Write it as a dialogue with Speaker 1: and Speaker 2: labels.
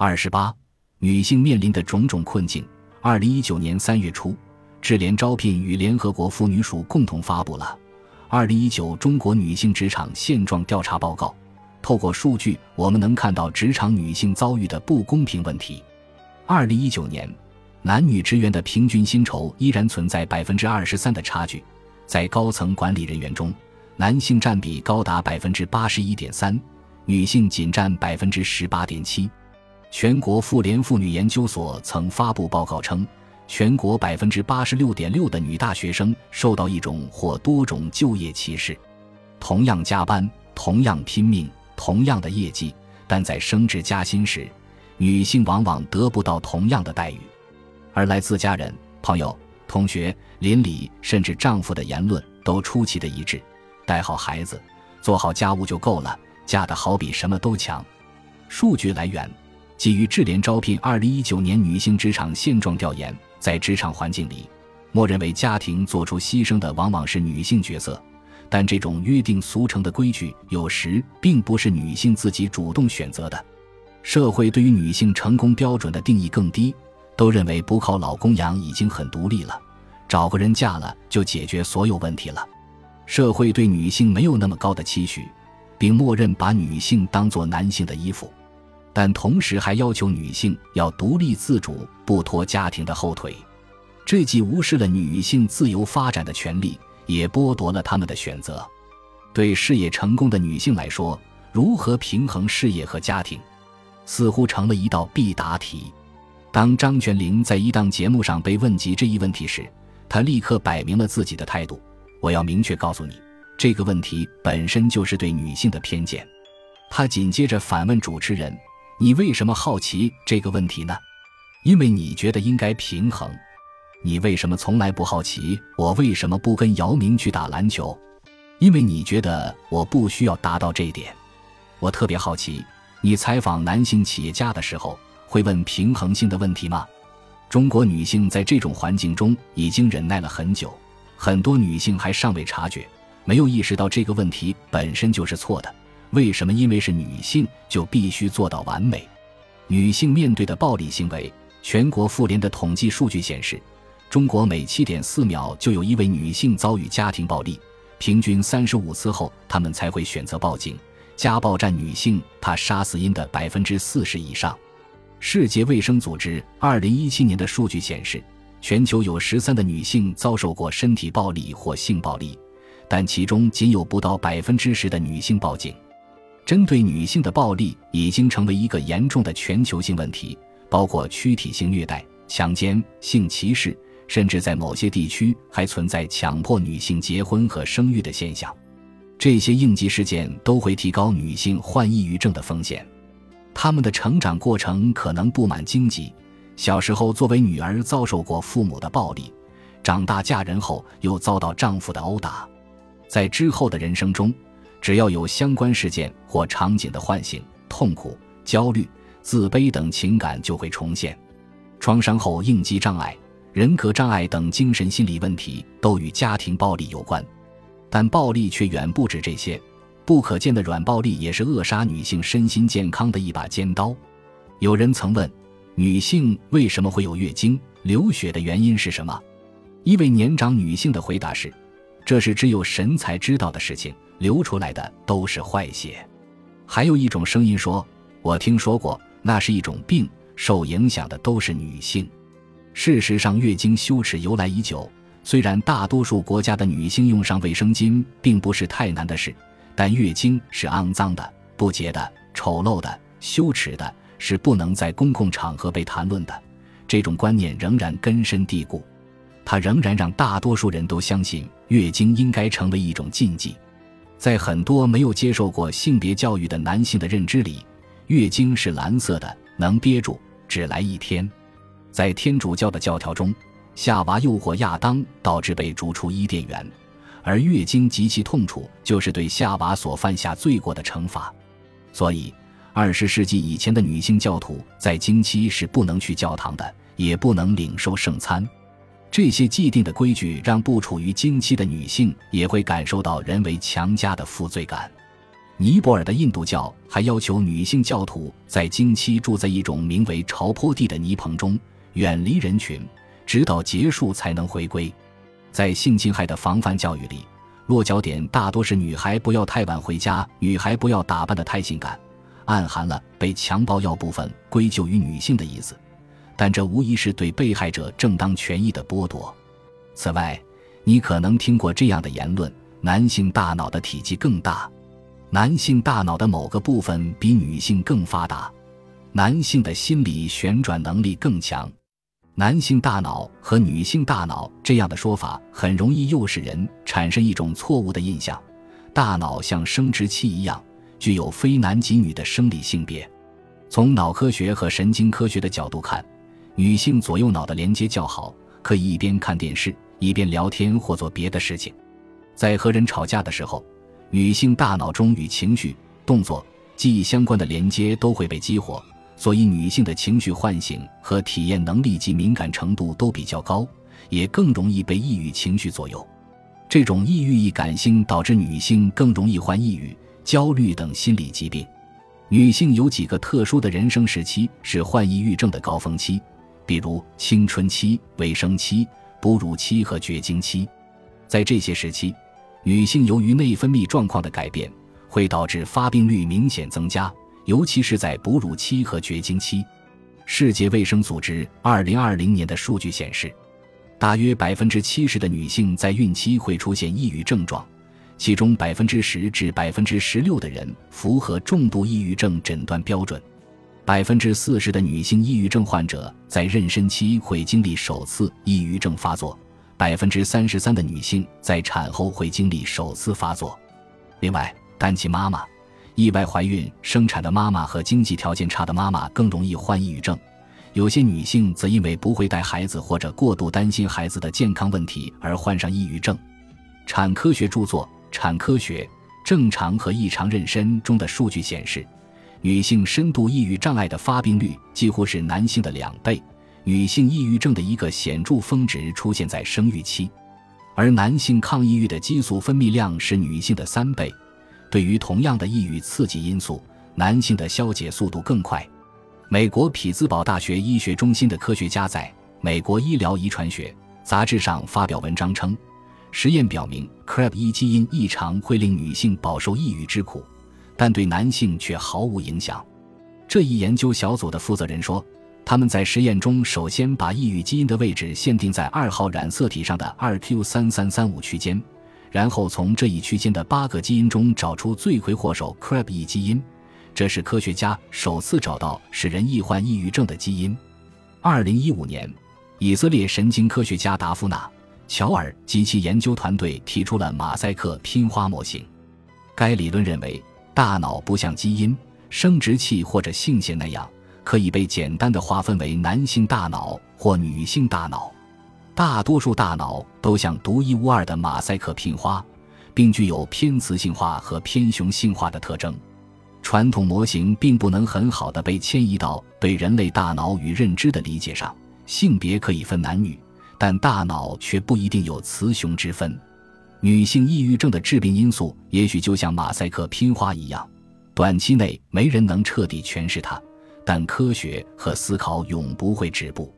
Speaker 1: 二十八，女性面临的种种困境。二零一九年三月初，智联招聘与联合国妇女署共同发布了《二零一九中国女性职场现状调查报告》。透过数据，我们能看到职场女性遭遇的不公平问题。二零一九年，男女职员的平均薪酬依然存在百分之二十三的差距，在高层管理人员中，男性占比高达百分之八十一点三，女性仅占百分之十八点七。全国妇联妇女研究所曾发布报告称，全国百分之八十六点六的女大学生受到一种或多种就业歧视。同样加班，同样拼命，同样的业绩，但在升职加薪时，女性往往得不到同样的待遇。而来自家人、朋友、同学、邻里，甚至丈夫的言论都出奇的一致：带好孩子，做好家务就够了，嫁得好比什么都强。数据来源。基于智联招聘二零一九年女性职场现状调研，在职场环境里，默认为家庭做出牺牲的往往是女性角色，但这种约定俗成的规矩有时并不是女性自己主动选择的。社会对于女性成功标准的定义更低，都认为不靠老公养已经很独立了，找个人嫁了就解决所有问题了。社会对女性没有那么高的期许，并默认把女性当做男性的衣服。但同时还要求女性要独立自主，不拖家庭的后腿，这既无视了女性自由发展的权利，也剥夺了她们的选择。对事业成功的女性来说，如何平衡事业和家庭，似乎成了一道必答题。当张泉灵在一档节目上被问及这一问题时，她立刻摆明了自己的态度：“我要明确告诉你，这个问题本身就是对女性的偏见。”她紧接着反问主持人。你为什么好奇这个问题呢？因为你觉得应该平衡。你为什么从来不好奇我为什么不跟姚明去打篮球？因为你觉得我不需要达到这一点。我特别好奇，你采访男性企业家的时候会问平衡性的问题吗？中国女性在这种环境中已经忍耐了很久，很多女性还尚未察觉，没有意识到这个问题本身就是错的。为什么？因为是女性就必须做到完美。女性面对的暴力行为，全国妇联的统计数据显示，中国每七点四秒就有一位女性遭遇家庭暴力，平均三十五次后，她们才会选择报警。家暴占女性她杀死因的百分之四十以上。世界卫生组织二零一七年的数据显示，全球有十三的女性遭受过身体暴力或性暴力，但其中仅有不到百分之十的女性报警。针对女性的暴力已经成为一个严重的全球性问题，包括躯体性虐待、强奸、性歧视，甚至在某些地区还存在强迫女性结婚和生育的现象。这些应急事件都会提高女性患抑郁症的风险。她们的成长过程可能布满荆棘，小时候作为女儿遭受过父母的暴力，长大嫁人后又遭到丈夫的殴打，在之后的人生中。只要有相关事件或场景的唤醒，痛苦、焦虑、自卑等情感就会重现。创伤后应激障碍、人格障碍等精神心理问题都与家庭暴力有关。但暴力却远不止这些，不可见的软暴力也是扼杀女性身心健康的一把尖刀。有人曾问：女性为什么会有月经、流血的原因是什么？一位年长女性的回答是：这是只有神才知道的事情。流出来的都是坏血，还有一种声音说：“我听说过，那是一种病，受影响的都是女性。”事实上，月经羞耻由来已久。虽然大多数国家的女性用上卫生巾并不是太难的事，但月经是肮脏的、不洁的、丑陋的、羞耻的，是不能在公共场合被谈论的。这种观念仍然根深蒂固，它仍然让大多数人都相信月经应该成为一种禁忌。在很多没有接受过性别教育的男性的认知里，月经是蓝色的，能憋住，只来一天。在天主教的教条中，夏娃诱惑亚当，导致被逐出伊甸园，而月经极其痛楚，就是对夏娃所犯下罪过的惩罚。所以，二十世纪以前的女性教徒在经期是不能去教堂的，也不能领受圣餐。这些既定的规矩让不处于经期的女性也会感受到人为强加的负罪感。尼泊尔的印度教还要求女性教徒在经期住在一种名为朝坡地的泥棚中，远离人群，直到结束才能回归。在性侵害的防范教育里，落脚点大多是女孩不要太晚回家，女孩不要打扮得太性感，暗含了被强暴要部分归咎于女性的意思。但这无疑是对被害者正当权益的剥夺。此外，你可能听过这样的言论：男性大脑的体积更大。男性大脑的某个部分比女性更发达，男性的心理旋转能力更强。男性大脑和女性大脑这样的说法很容易诱使人产生一种错误的印象：大脑像生殖器一样，具有非男即女的生理性别。从脑科学和神经科学的角度看，女性左右脑的连接较好，可以一边看电视一边聊天或做别的事情。在和人吵架的时候。女性大脑中与情绪、动作、记忆相关的连接都会被激活，所以女性的情绪唤醒和体验能力及敏感程度都比较高，也更容易被抑郁情绪左右。这种抑郁易感性导致女性更容易患抑郁、焦虑等心理疾病。女性有几个特殊的人生时期是患抑郁症的高峰期，比如青春期、卫生期、哺乳期和绝经期。在这些时期。女性由于内分泌状况的改变，会导致发病率明显增加，尤其是在哺乳期和绝经期。世界卫生组织二零二零年的数据显示，大约百分之七十的女性在孕期会出现抑郁症状，其中百分之十至百分之十六的人符合重度抑郁症诊断标准。百分之四十的女性抑郁症患者在妊娠期会经历首次抑郁症发作。百分之三十三的女性在产后会经历首次发作。另外，单亲妈妈、意外怀孕生产的妈妈和经济条件差的妈妈更容易患抑郁症。有些女性则因为不会带孩子或者过度担心孩子的健康问题而患上抑郁症。产科学著作《产科学：正常和异常妊娠》中的数据显示，女性深度抑郁障碍的发病率几乎是男性的两倍。女性抑郁症的一个显著峰值出现在生育期，而男性抗抑郁的激素分泌量是女性的三倍。对于同样的抑郁刺激因素，男性的消解速度更快。美国匹兹堡大学医学中心的科学家在《美国医疗遗传学》杂志上发表文章称，实验表明 CREB1 基因异常会令女性饱受抑郁之苦，但对男性却毫无影响。这一研究小组的负责人说。他们在实验中首先把抑郁基因的位置限定在二号染色体上的二 q 三三三五区间，然后从这一区间的八个基因中找出罪魁祸首 CREB1 基因。这是科学家首次找到使人易患抑郁症的基因。二零一五年，以色列神经科学家达夫纳·乔尔及其研究团队提出了马赛克拼花模型。该理论认为，大脑不像基因、生殖器或者性腺那样。可以被简单的划分为男性大脑或女性大脑，大多数大脑都像独一无二的马赛克拼花，并具有偏雌性化和偏雄性化的特征。传统模型并不能很好的被迁移到对人类大脑与认知的理解上。性别可以分男女，但大脑却不一定有雌雄之分。女性抑郁症的致病因素也许就像马赛克拼花一样，短期内没人能彻底诠释它。但科学和思考永不会止步。